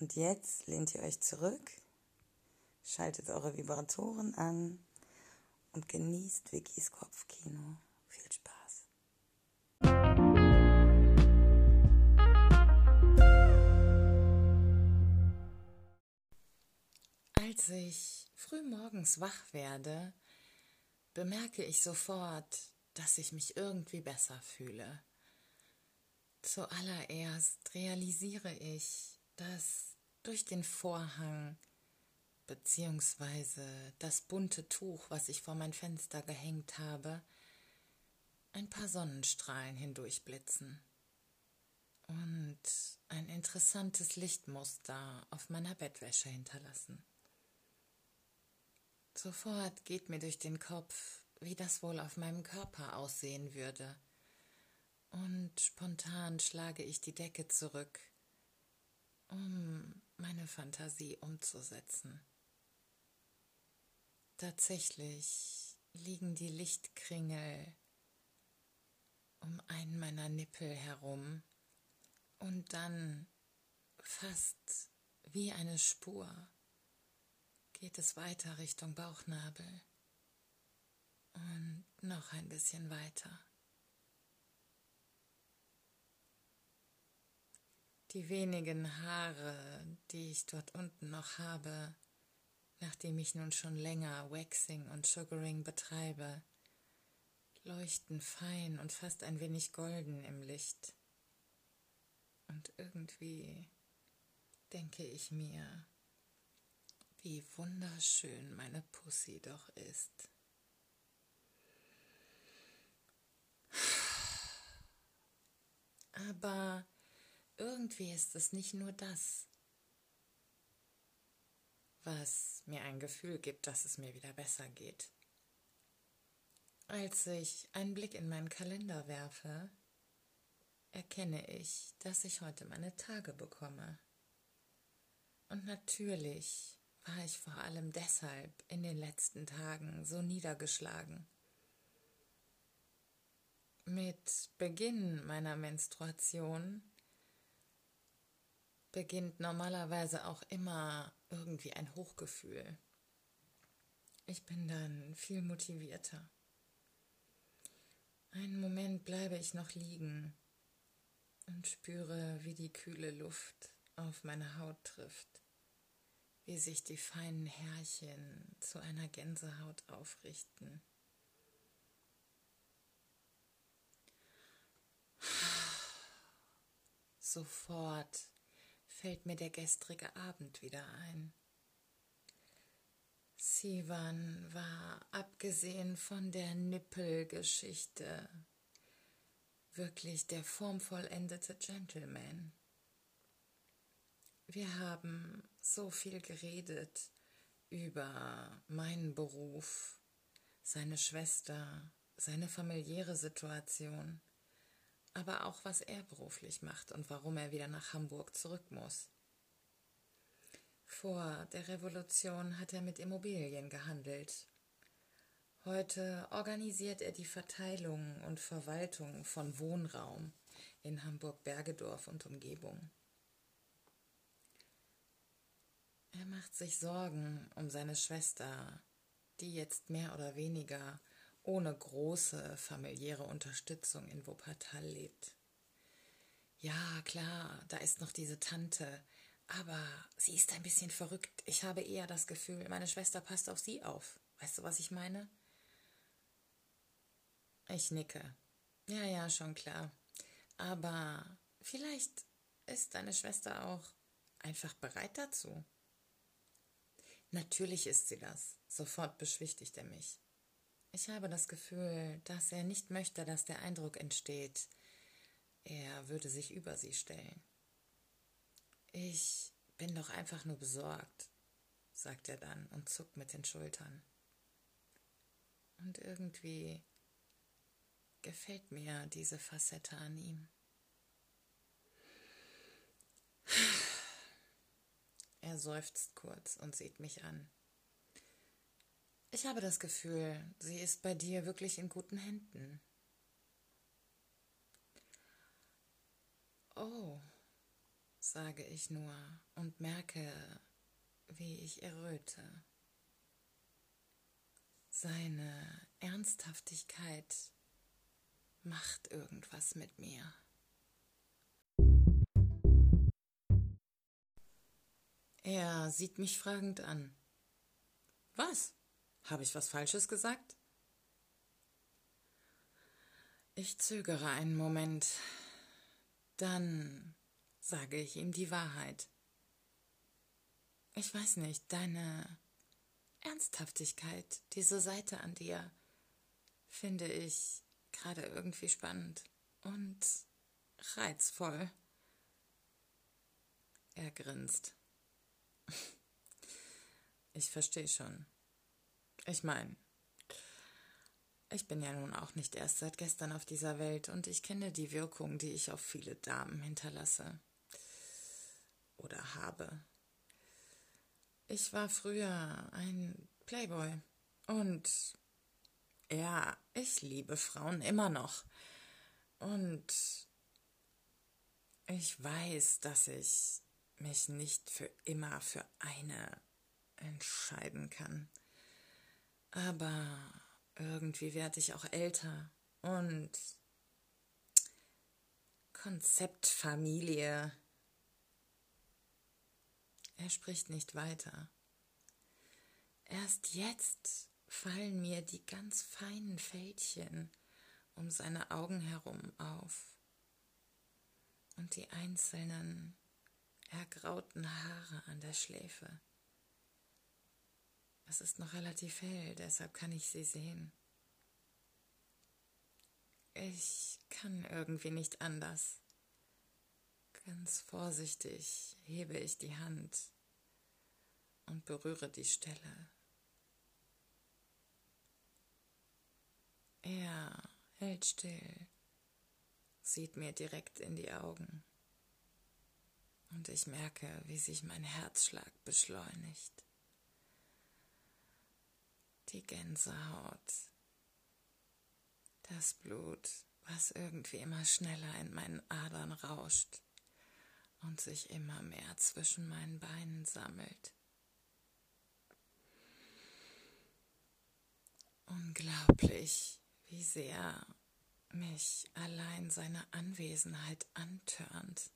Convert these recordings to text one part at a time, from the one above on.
Und jetzt lehnt ihr euch zurück, schaltet eure Vibratoren an und genießt Vickys Kopfkino. Viel Spaß. Als ich früh morgens wach werde, bemerke ich sofort, dass ich mich irgendwie besser fühle. Zuallererst realisiere ich, dass durch den Vorhang beziehungsweise das bunte Tuch, was ich vor mein Fenster gehängt habe, ein paar Sonnenstrahlen hindurchblitzen und ein interessantes Lichtmuster auf meiner Bettwäsche hinterlassen. Sofort geht mir durch den Kopf, wie das wohl auf meinem Körper aussehen würde, und spontan schlage ich die Decke zurück, um meine Fantasie umzusetzen. Tatsächlich liegen die Lichtkringel um einen meiner Nippel herum und dann fast wie eine Spur geht es weiter Richtung Bauchnabel und noch ein bisschen weiter. Die wenigen Haare, die ich dort unten noch habe, nachdem ich nun schon länger Waxing und Sugaring betreibe, leuchten fein und fast ein wenig golden im Licht. Und irgendwie denke ich mir, wie wunderschön meine Pussy doch ist. Aber irgendwie ist es nicht nur das, was mir ein Gefühl gibt, dass es mir wieder besser geht. Als ich einen Blick in meinen Kalender werfe, erkenne ich, dass ich heute meine Tage bekomme. Und natürlich war ich vor allem deshalb in den letzten Tagen so niedergeschlagen. Mit Beginn meiner Menstruation beginnt normalerweise auch immer irgendwie ein Hochgefühl. Ich bin dann viel motivierter. Einen Moment bleibe ich noch liegen und spüre, wie die kühle Luft auf meine Haut trifft, wie sich die feinen Härchen zu einer Gänsehaut aufrichten. Sofort fällt mir der gestrige Abend wieder ein. Sivan war, abgesehen von der Nippelgeschichte, wirklich der formvollendete Gentleman. Wir haben so viel geredet über meinen Beruf, seine Schwester, seine familiäre Situation aber auch was er beruflich macht und warum er wieder nach Hamburg zurück muss. Vor der Revolution hat er mit Immobilien gehandelt. Heute organisiert er die Verteilung und Verwaltung von Wohnraum in Hamburg-Bergedorf und Umgebung. Er macht sich Sorgen um seine Schwester, die jetzt mehr oder weniger ohne große familiäre Unterstützung in Wuppertal lebt. Ja, klar, da ist noch diese Tante, Aber sie ist ein bisschen verrückt. Ich habe eher das Gefühl, meine Schwester passt auf sie auf. Weißt du, was ich meine? Ich nicke. Ja, ja, schon klar. Aber vielleicht ist deine Schwester auch einfach bereit dazu. Natürlich ist sie das. Sofort beschwichtigt er mich. Ich habe das Gefühl, dass er nicht möchte, dass der Eindruck entsteht, er würde sich über sie stellen. Ich bin doch einfach nur besorgt, sagt er dann und zuckt mit den Schultern. Und irgendwie gefällt mir diese Facette an ihm. Er seufzt kurz und sieht mich an. Ich habe das Gefühl, sie ist bei dir wirklich in guten Händen. Oh, sage ich nur und merke, wie ich erröte. Seine Ernsthaftigkeit macht irgendwas mit mir. Er sieht mich fragend an. Was? Habe ich was Falsches gesagt? Ich zögere einen Moment. Dann sage ich ihm die Wahrheit. Ich weiß nicht, deine Ernsthaftigkeit, diese Seite an dir, finde ich gerade irgendwie spannend und reizvoll. Er grinst. Ich verstehe schon. Ich meine, ich bin ja nun auch nicht erst seit gestern auf dieser Welt und ich kenne die Wirkung, die ich auf viele Damen hinterlasse. Oder habe. Ich war früher ein Playboy und ja, ich liebe Frauen immer noch. Und ich weiß, dass ich mich nicht für immer für eine entscheiden kann. Aber irgendwie werde ich auch älter und Konzeptfamilie. Er spricht nicht weiter. Erst jetzt fallen mir die ganz feinen Fältchen um seine Augen herum auf und die einzelnen ergrauten Haare an der Schläfe. Es ist noch relativ hell, deshalb kann ich sie sehen. Ich kann irgendwie nicht anders. Ganz vorsichtig hebe ich die Hand und berühre die Stelle. Er hält still, sieht mir direkt in die Augen und ich merke, wie sich mein Herzschlag beschleunigt die Gänsehaut, das Blut, was irgendwie immer schneller in meinen Adern rauscht und sich immer mehr zwischen meinen Beinen sammelt. Unglaublich, wie sehr mich allein seine Anwesenheit antörnt.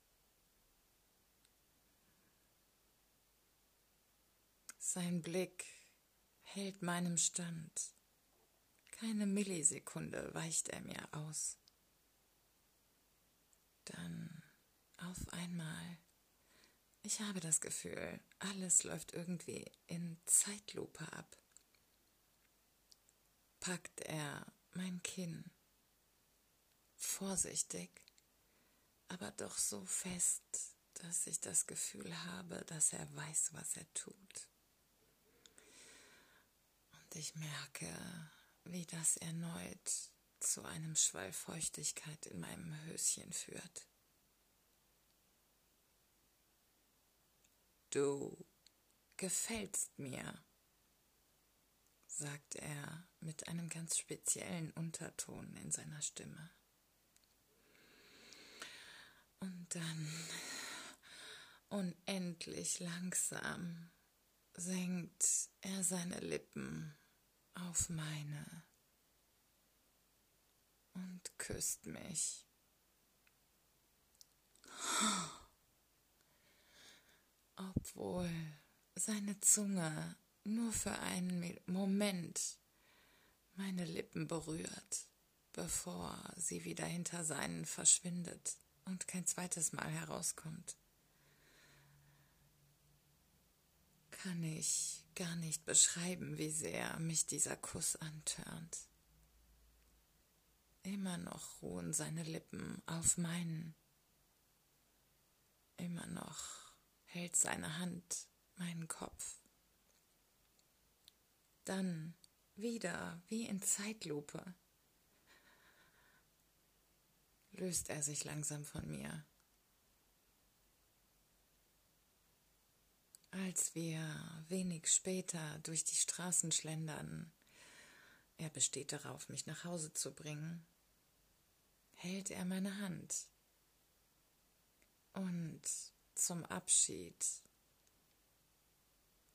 Sein Blick hält meinem Stand. Keine Millisekunde weicht er mir aus. Dann auf einmal. Ich habe das Gefühl, alles läuft irgendwie in Zeitlupe ab. Packt er mein Kinn. Vorsichtig, aber doch so fest, dass ich das Gefühl habe, dass er weiß, was er tut ich merke, wie das erneut zu einem Schwall Feuchtigkeit in meinem Höschen führt. Du gefällst mir, sagt er mit einem ganz speziellen Unterton in seiner Stimme. Und dann unendlich langsam senkt er seine Lippen auf meine und küsst mich. obwohl seine Zunge nur für einen Moment meine Lippen berührt, bevor sie wieder hinter seinen verschwindet und kein zweites Mal herauskommt. Kann ich gar nicht beschreiben, wie sehr mich dieser Kuss antörnt. Immer noch ruhen seine Lippen auf meinen. Immer noch hält seine Hand meinen Kopf. Dann wieder wie in Zeitlupe löst er sich langsam von mir. Als wir wenig später durch die Straßen schlendern, er besteht darauf, mich nach Hause zu bringen, hält er meine Hand. Und zum Abschied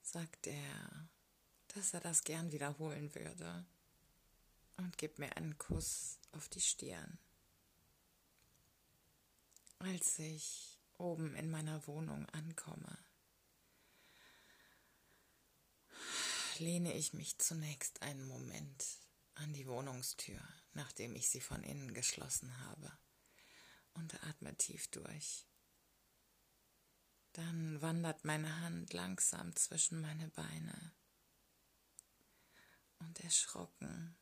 sagt er, dass er das gern wiederholen würde und gibt mir einen Kuss auf die Stirn. Als ich oben in meiner Wohnung ankomme, lehne ich mich zunächst einen Moment an die Wohnungstür nachdem ich sie von innen geschlossen habe, und atme tief durch. Dann wandert meine Hand langsam zwischen meine Beine. Und erschrocken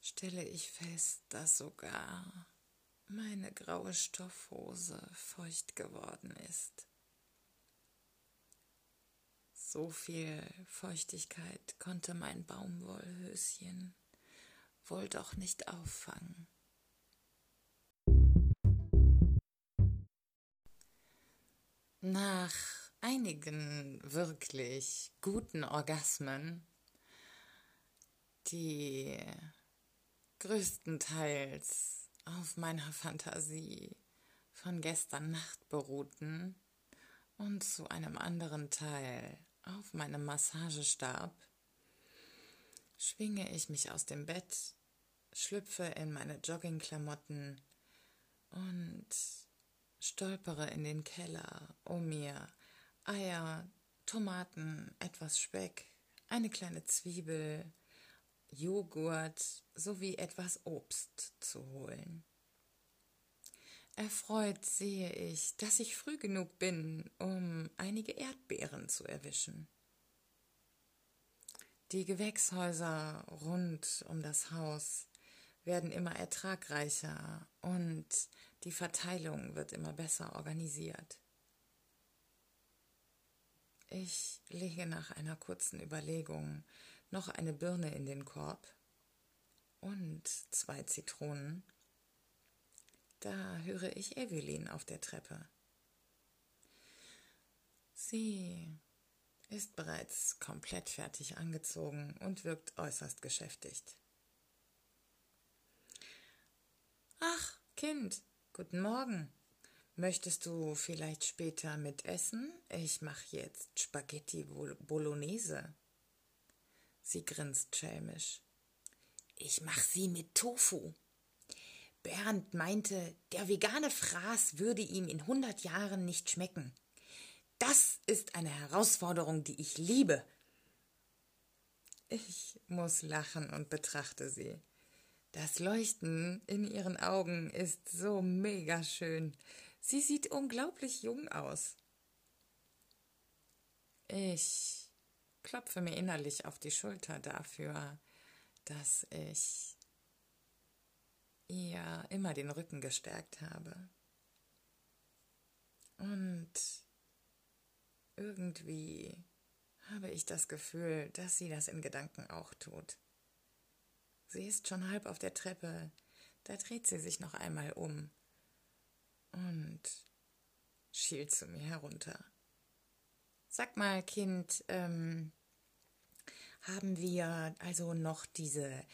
stelle ich fest, dass sogar meine graue Stoffhose feucht geworden ist. So viel Feuchtigkeit konnte mein Baumwollhöschen wohl doch nicht auffangen. Nach einigen wirklich guten Orgasmen, die größtenteils auf meiner Fantasie von gestern Nacht beruhten und zu einem anderen Teil auf meinem Massagestab, schwinge ich mich aus dem Bett schlüpfe in meine Joggingklamotten und stolpere in den Keller, um mir Eier, Tomaten, etwas Speck, eine kleine Zwiebel, Joghurt sowie etwas Obst zu holen. Erfreut sehe ich, dass ich früh genug bin, um einige Erdbeeren zu erwischen. Die Gewächshäuser rund um das Haus werden immer ertragreicher und die Verteilung wird immer besser organisiert. Ich lege nach einer kurzen Überlegung noch eine Birne in den Korb und zwei Zitronen. Da höre ich Evelyn auf der Treppe. Sie ist bereits komplett fertig angezogen und wirkt äußerst geschäftigt. Ach, Kind, guten Morgen. Möchtest du vielleicht später mitessen? Ich mache jetzt Spaghetti Bolognese. Sie grinst schelmisch. Ich mach sie mit Tofu. Bernd meinte, der vegane Fraß würde ihm in hundert Jahren nicht schmecken. Das ist eine Herausforderung, die ich liebe. Ich muss lachen und betrachte sie. Das Leuchten in ihren Augen ist so mega schön. Sie sieht unglaublich jung aus. Ich klopfe mir innerlich auf die Schulter dafür, dass ich ihr immer den Rücken gestärkt habe. Und irgendwie habe ich das Gefühl, dass sie das in Gedanken auch tut. Sie ist schon halb auf der Treppe. Da dreht sie sich noch einmal um und schielt zu mir herunter. Sag mal, Kind, ähm, haben wir also noch diese,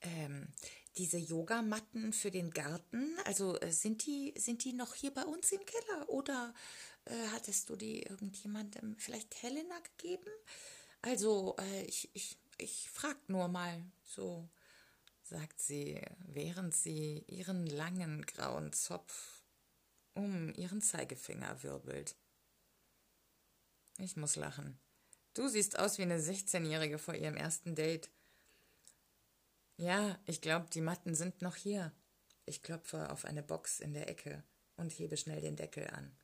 ähm, diese Yogamatten für den Garten? Also äh, sind die, sind die noch hier bei uns im Keller oder äh, hattest du die irgendjemandem, vielleicht Helena gegeben? Also äh, ich, ich, ich frag nur mal so sagt sie, während sie ihren langen grauen Zopf um ihren Zeigefinger wirbelt. Ich muss lachen. Du siehst aus wie eine 16-Jährige vor ihrem ersten Date. Ja, ich glaube, die Matten sind noch hier. Ich klopfe auf eine Box in der Ecke und hebe schnell den Deckel an.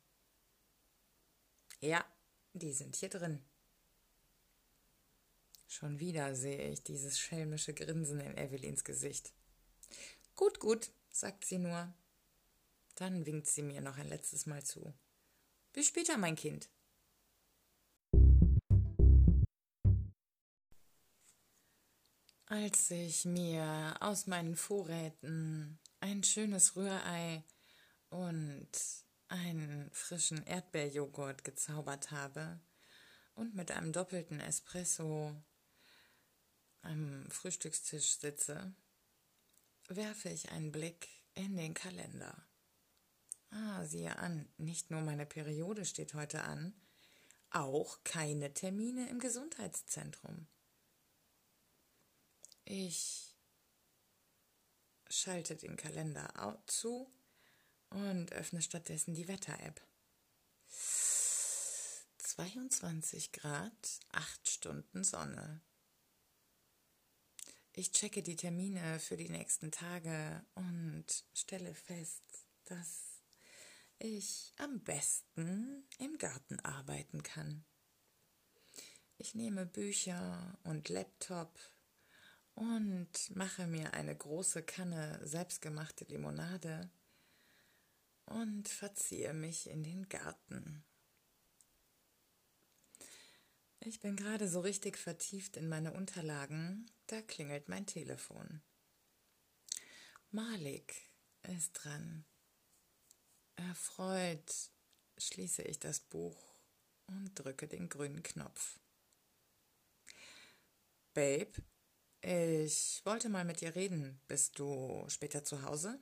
Ja, die sind hier drin. Schon wieder sehe ich dieses schelmische Grinsen in Evelyns Gesicht. Gut, gut, sagt sie nur. Dann winkt sie mir noch ein letztes Mal zu. Bis später, mein Kind. Als ich mir aus meinen Vorräten ein schönes Rührei und einen frischen Erdbeerjoghurt gezaubert habe und mit einem doppelten Espresso am Frühstückstisch sitze, werfe ich einen Blick in den Kalender. Ah, siehe an, nicht nur meine Periode steht heute an, auch keine Termine im Gesundheitszentrum. Ich schalte den Kalender zu und öffne stattdessen die Wetter-App. 22 Grad, 8 Stunden Sonne. Ich checke die Termine für die nächsten Tage und stelle fest, dass ich am besten im Garten arbeiten kann. Ich nehme Bücher und Laptop und mache mir eine große Kanne selbstgemachte Limonade und verziehe mich in den Garten. Ich bin gerade so richtig vertieft in meine Unterlagen, da klingelt mein Telefon. Malik ist dran. Erfreut schließe ich das Buch und drücke den grünen Knopf. Babe, ich wollte mal mit dir reden. Bist du später zu Hause?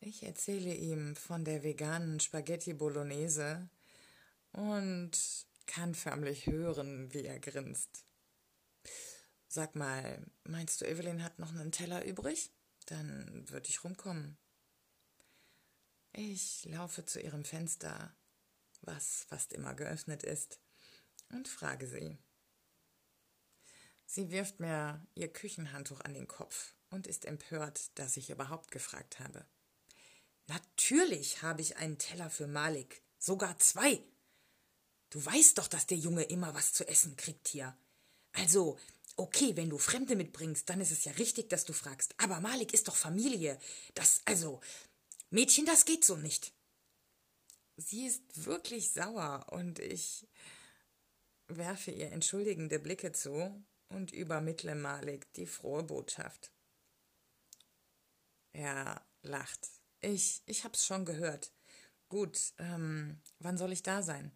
Ich erzähle ihm von der veganen Spaghetti Bolognese und kann förmlich hören, wie er grinst. Sag mal, meinst du, Evelyn hat noch einen Teller übrig? Dann würde ich rumkommen. Ich laufe zu ihrem Fenster, was fast immer geöffnet ist, und frage sie. Sie wirft mir ihr Küchenhandtuch an den Kopf und ist empört, dass ich überhaupt gefragt habe. Natürlich habe ich einen Teller für Malik, sogar zwei. Du weißt doch, dass der Junge immer was zu essen kriegt hier. Also, okay, wenn du Fremde mitbringst, dann ist es ja richtig, dass du fragst. Aber Malik ist doch Familie. Das, also, Mädchen, das geht so nicht. Sie ist wirklich sauer und ich werfe ihr entschuldigende Blicke zu und übermittle Malik die frohe Botschaft. Er lacht. Ich, ich hab's schon gehört. Gut, ähm, wann soll ich da sein?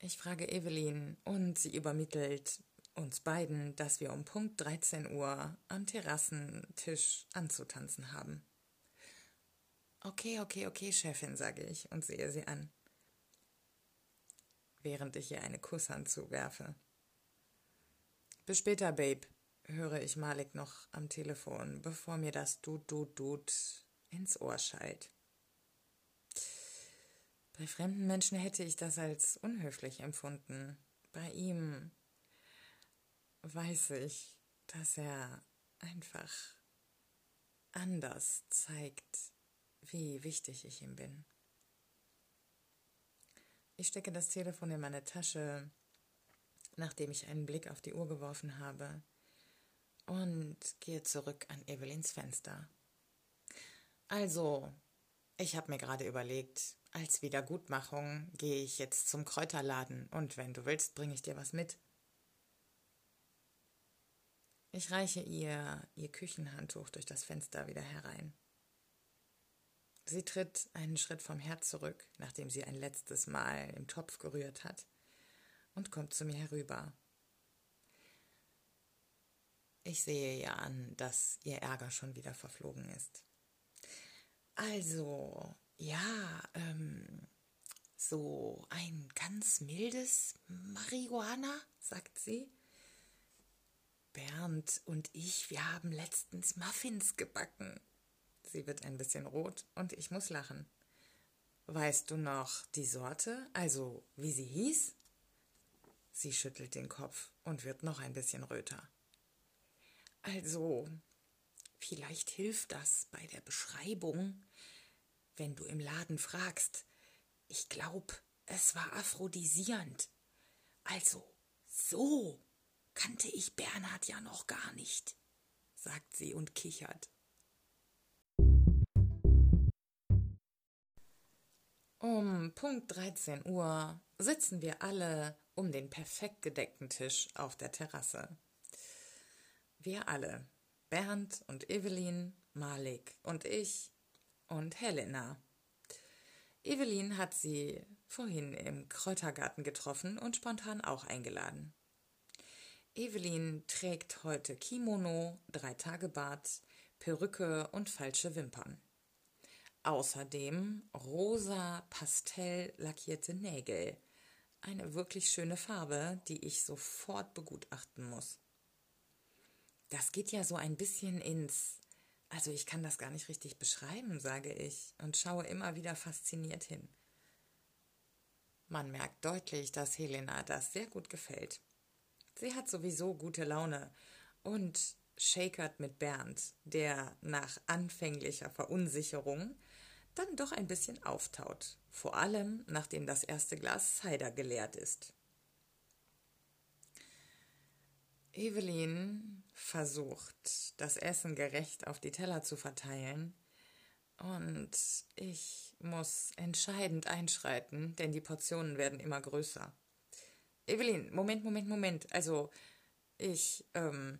Ich frage Evelyn und sie übermittelt uns beiden, dass wir um Punkt 13 Uhr am Terrassentisch anzutanzen haben. Okay, okay, okay, Chefin, sage ich und sehe sie an, während ich ihr eine Kusshand zuwerfe. Bis später, Babe, höre ich Malik noch am Telefon, bevor mir das Dut, Dut, Dut ins Ohr schallt. Bei fremden Menschen hätte ich das als unhöflich empfunden. Bei ihm weiß ich, dass er einfach anders zeigt, wie wichtig ich ihm bin. Ich stecke das Telefon in meine Tasche, nachdem ich einen Blick auf die Uhr geworfen habe, und gehe zurück an Evelyns Fenster. Also, ich habe mir gerade überlegt, als Wiedergutmachung gehe ich jetzt zum Kräuterladen und wenn du willst, bringe ich dir was mit. Ich reiche ihr ihr Küchenhandtuch durch das Fenster wieder herein. Sie tritt einen Schritt vom Herd zurück, nachdem sie ein letztes Mal im Topf gerührt hat, und kommt zu mir herüber. Ich sehe ihr an, dass ihr Ärger schon wieder verflogen ist. Also, ja, ähm, so ein ganz mildes Marihuana, sagt sie. Bernd und ich, wir haben letztens Muffins gebacken. Sie wird ein bisschen rot und ich muss lachen. Weißt du noch die Sorte, also wie sie hieß? Sie schüttelt den Kopf und wird noch ein bisschen röter. Also, vielleicht hilft das bei der Beschreibung, wenn du im Laden fragst. Ich glaub, es war aphrodisierend. Also, so kannte ich Bernhard ja noch gar nicht, sagt sie und kichert. Um Punkt 13 Uhr sitzen wir alle um den perfekt gedeckten Tisch auf der Terrasse. Wir alle, Bernd und Evelyn, Malik und ich und Helena. Evelyn hat sie vorhin im Kräutergarten getroffen und spontan auch eingeladen. Evelyn trägt heute Kimono, Dreitagebart, Perücke und falsche Wimpern. Außerdem rosa Pastell lackierte Nägel. Eine wirklich schöne Farbe, die ich sofort begutachten muss. Das geht ja so ein bisschen ins. Also ich kann das gar nicht richtig beschreiben, sage ich und schaue immer wieder fasziniert hin. Man merkt deutlich, dass Helena das sehr gut gefällt. Sie hat sowieso gute Laune und shakert mit Bernd, der nach anfänglicher Verunsicherung dann doch ein bisschen auftaut, vor allem nachdem das erste Glas Cider geleert ist. Evelyn versucht, das Essen gerecht auf die Teller zu verteilen, und ich muss entscheidend einschreiten, denn die Portionen werden immer größer. Evelyn, Moment, Moment, Moment. Also, ich, ähm,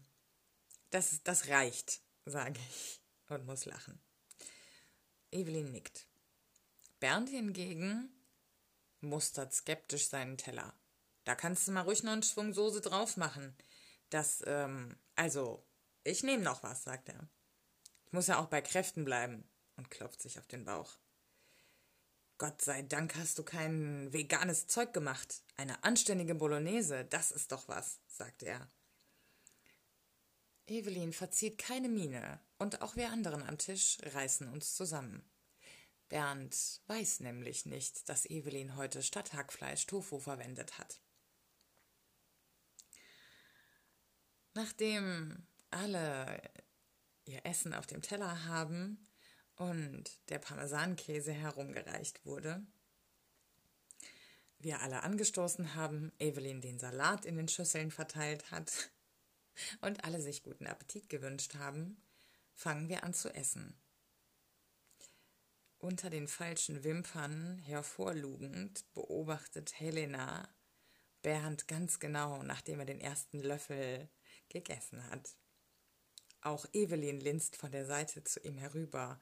das, das reicht, sage ich und muss lachen. Evelyn nickt. Bernd hingegen mustert skeptisch seinen Teller. Da kannst du mal ruhig noch einen Schwung Soße drauf machen. Das, ähm, also, ich nehme noch was, sagt er. Ich muss ja auch bei Kräften bleiben und klopft sich auf den Bauch. Gott sei Dank hast du kein veganes Zeug gemacht. Eine anständige Bolognese, das ist doch was, sagt er. Evelyn verzieht keine Miene und auch wir anderen am Tisch reißen uns zusammen. Bernd weiß nämlich nicht, dass Evelyn heute statt Hackfleisch Tofu verwendet hat. Nachdem alle ihr Essen auf dem Teller haben und der Parmesankäse herumgereicht wurde, wir alle angestoßen haben, Evelyn den Salat in den Schüsseln verteilt hat und alle sich guten Appetit gewünscht haben, fangen wir an zu essen. Unter den falschen Wimpern hervorlugend beobachtet Helena Bernd ganz genau, nachdem er den ersten Löffel gegessen hat. Auch Evelyn linst von der Seite zu ihm herüber.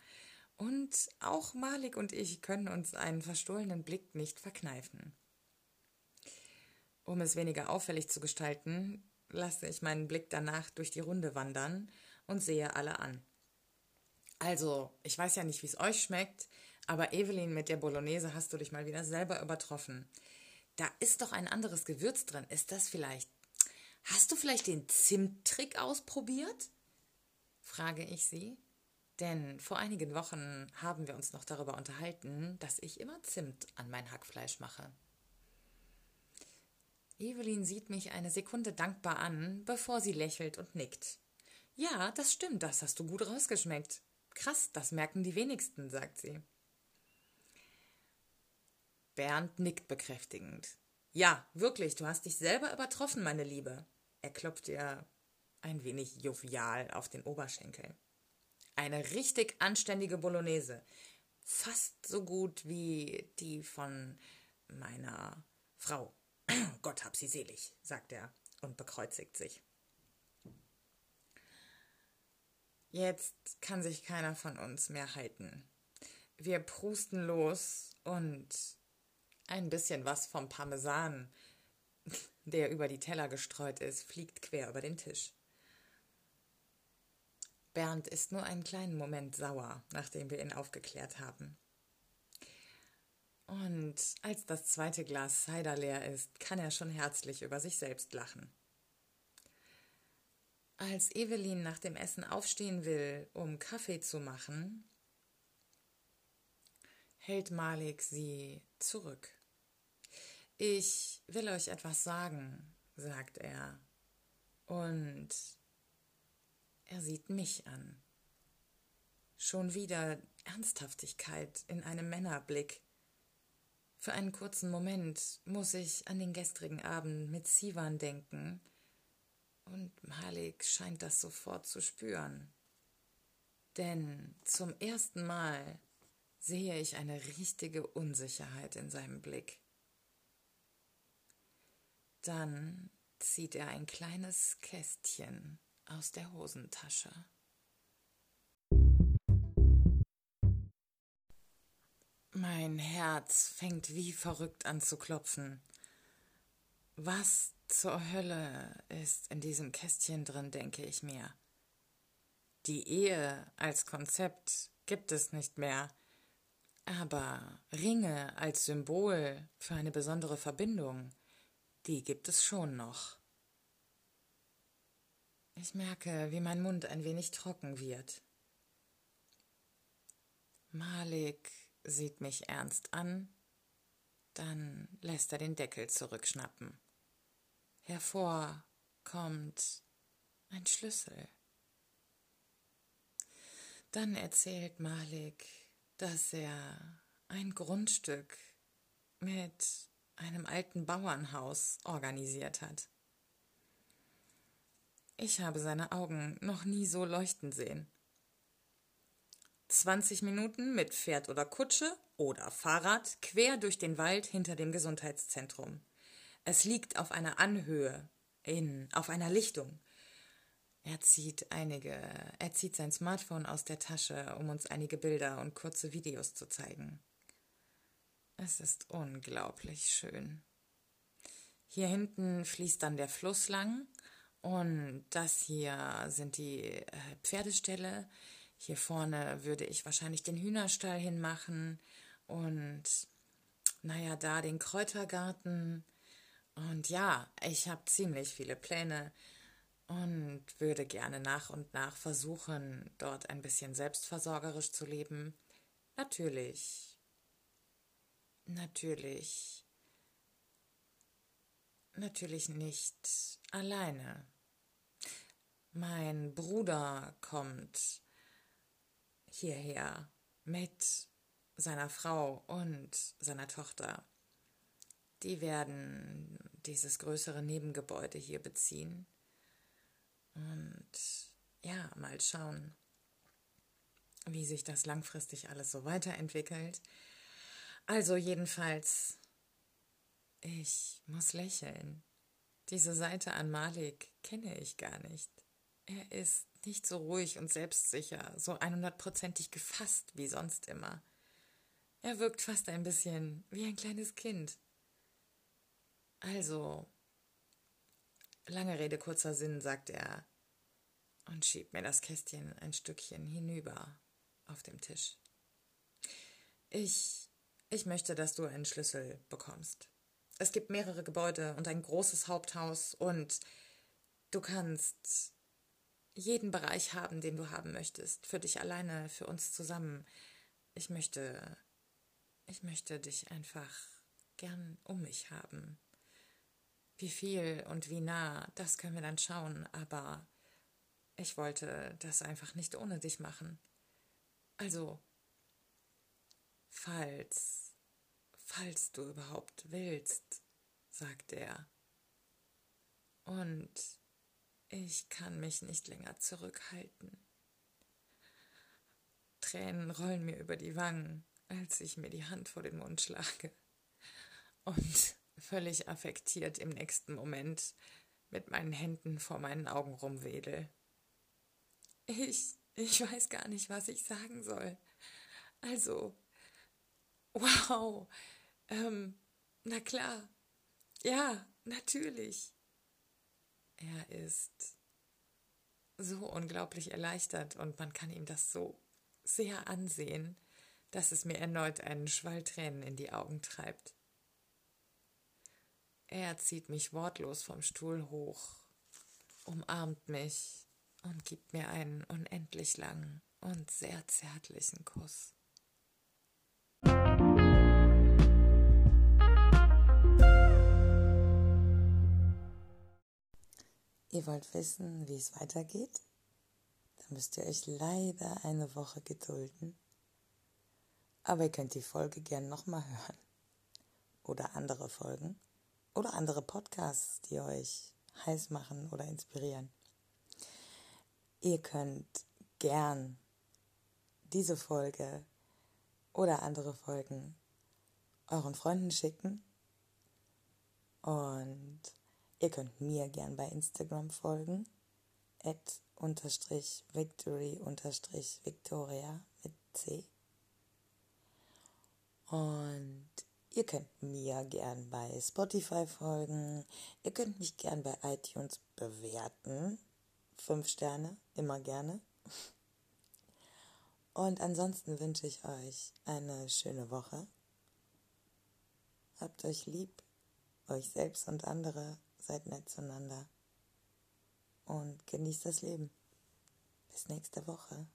Und auch Malik und ich können uns einen verstohlenen Blick nicht verkneifen. Um es weniger auffällig zu gestalten, lasse ich meinen Blick danach durch die Runde wandern und sehe alle an. Also, ich weiß ja nicht, wie es euch schmeckt, aber Evelyn mit der Bolognese hast du dich mal wieder selber übertroffen. Da ist doch ein anderes Gewürz drin. Ist das vielleicht. Hast du vielleicht den Zimttrick ausprobiert? frage ich sie. Denn vor einigen Wochen haben wir uns noch darüber unterhalten, dass ich immer Zimt an mein Hackfleisch mache. Evelyn sieht mich eine Sekunde dankbar an, bevor sie lächelt und nickt. Ja, das stimmt, das hast du gut rausgeschmeckt. Krass, das merken die wenigsten, sagt sie. Bernd nickt bekräftigend. Ja, wirklich, du hast dich selber übertroffen, meine Liebe. Er klopft ihr ein wenig jovial auf den Oberschenkel. Eine richtig anständige Bolognese. Fast so gut wie die von meiner Frau. Gott hab sie selig, sagt er und bekreuzigt sich. Jetzt kann sich keiner von uns mehr halten. Wir prusten los und ein bisschen was vom Parmesan, der über die Teller gestreut ist, fliegt quer über den Tisch. Bernd ist nur einen kleinen Moment sauer, nachdem wir ihn aufgeklärt haben. Und als das zweite Glas Cider leer ist, kann er schon herzlich über sich selbst lachen. Als Evelyn nach dem Essen aufstehen will, um Kaffee zu machen, hält Malik sie zurück. Ich will euch etwas sagen, sagt er, und er sieht mich an. Schon wieder Ernsthaftigkeit in einem Männerblick. Für einen kurzen Moment muss ich an den gestrigen Abend mit Sivan denken, und Malik scheint das sofort zu spüren. Denn zum ersten Mal sehe ich eine richtige Unsicherheit in seinem Blick. Dann zieht er ein kleines Kästchen aus der Hosentasche. Mein Herz fängt wie verrückt an zu klopfen. Was zur Hölle ist in diesem Kästchen drin, denke ich mir. Die Ehe als Konzept gibt es nicht mehr, aber Ringe als Symbol für eine besondere Verbindung, die gibt es schon noch. Ich merke, wie mein Mund ein wenig trocken wird. Malik sieht mich ernst an, dann lässt er den Deckel zurückschnappen. Hervor kommt ein Schlüssel. Dann erzählt Malik, dass er ein Grundstück mit einem alten Bauernhaus organisiert hat. Ich habe seine Augen noch nie so leuchten sehen. 20 Minuten mit Pferd oder Kutsche oder Fahrrad quer durch den Wald hinter dem Gesundheitszentrum. Es liegt auf einer Anhöhe, in, auf einer Lichtung. Er zieht einige, er zieht sein Smartphone aus der Tasche, um uns einige Bilder und kurze Videos zu zeigen. Es ist unglaublich schön. Hier hinten fließt dann der Fluss lang und das hier sind die äh, Pferdeställe. Hier vorne würde ich wahrscheinlich den Hühnerstall hinmachen und naja, da den Kräutergarten. Und ja, ich habe ziemlich viele Pläne und würde gerne nach und nach versuchen, dort ein bisschen selbstversorgerisch zu leben. Natürlich. Natürlich. Natürlich nicht alleine. Mein Bruder kommt hierher mit seiner Frau und seiner Tochter. Die werden dieses größere Nebengebäude hier beziehen. Und ja, mal schauen, wie sich das langfristig alles so weiterentwickelt. Also jedenfalls, ich muss lächeln. Diese Seite an Malik kenne ich gar nicht. Er ist nicht so ruhig und selbstsicher, so 100%ig gefasst wie sonst immer. Er wirkt fast ein bisschen wie ein kleines Kind. Also, lange Rede, kurzer Sinn, sagt er und schiebt mir das Kästchen ein Stückchen hinüber auf dem Tisch. Ich, ich möchte, dass du einen Schlüssel bekommst. Es gibt mehrere Gebäude und ein großes Haupthaus und du kannst jeden Bereich haben, den du haben möchtest, für dich alleine, für uns zusammen. Ich möchte, ich möchte dich einfach gern um mich haben. Wie viel und wie nah, das können wir dann schauen, aber ich wollte das einfach nicht ohne dich machen. Also, falls, falls du überhaupt willst, sagt er. Und ich kann mich nicht länger zurückhalten. Tränen rollen mir über die Wangen, als ich mir die Hand vor den Mund schlage. Und völlig affektiert im nächsten Moment mit meinen Händen vor meinen Augen rumwedel. Ich, ich weiß gar nicht, was ich sagen soll. Also, wow, ähm, na klar, ja, natürlich. Er ist so unglaublich erleichtert und man kann ihm das so sehr ansehen, dass es mir erneut einen Schwall Tränen in die Augen treibt. Er zieht mich wortlos vom Stuhl hoch, umarmt mich und gibt mir einen unendlich langen und sehr zärtlichen Kuss. Ihr wollt wissen, wie es weitergeht, dann müsst ihr euch leider eine Woche gedulden. Aber ihr könnt die Folge gern nochmal hören. Oder andere Folgen. Oder andere Podcasts, die euch heiß machen oder inspirieren. Ihr könnt gern diese Folge oder andere Folgen euren Freunden schicken. Und ihr könnt mir gern bei Instagram folgen. At unterstrich victory unterstrich victoria mit C. Und ihr könnt mir gern bei Spotify folgen. Ihr könnt mich gern bei iTunes bewerten. Fünf Sterne, immer gerne. Und ansonsten wünsche ich euch eine schöne Woche. Habt euch lieb, euch selbst und andere, seid nett zueinander und genießt das Leben. Bis nächste Woche.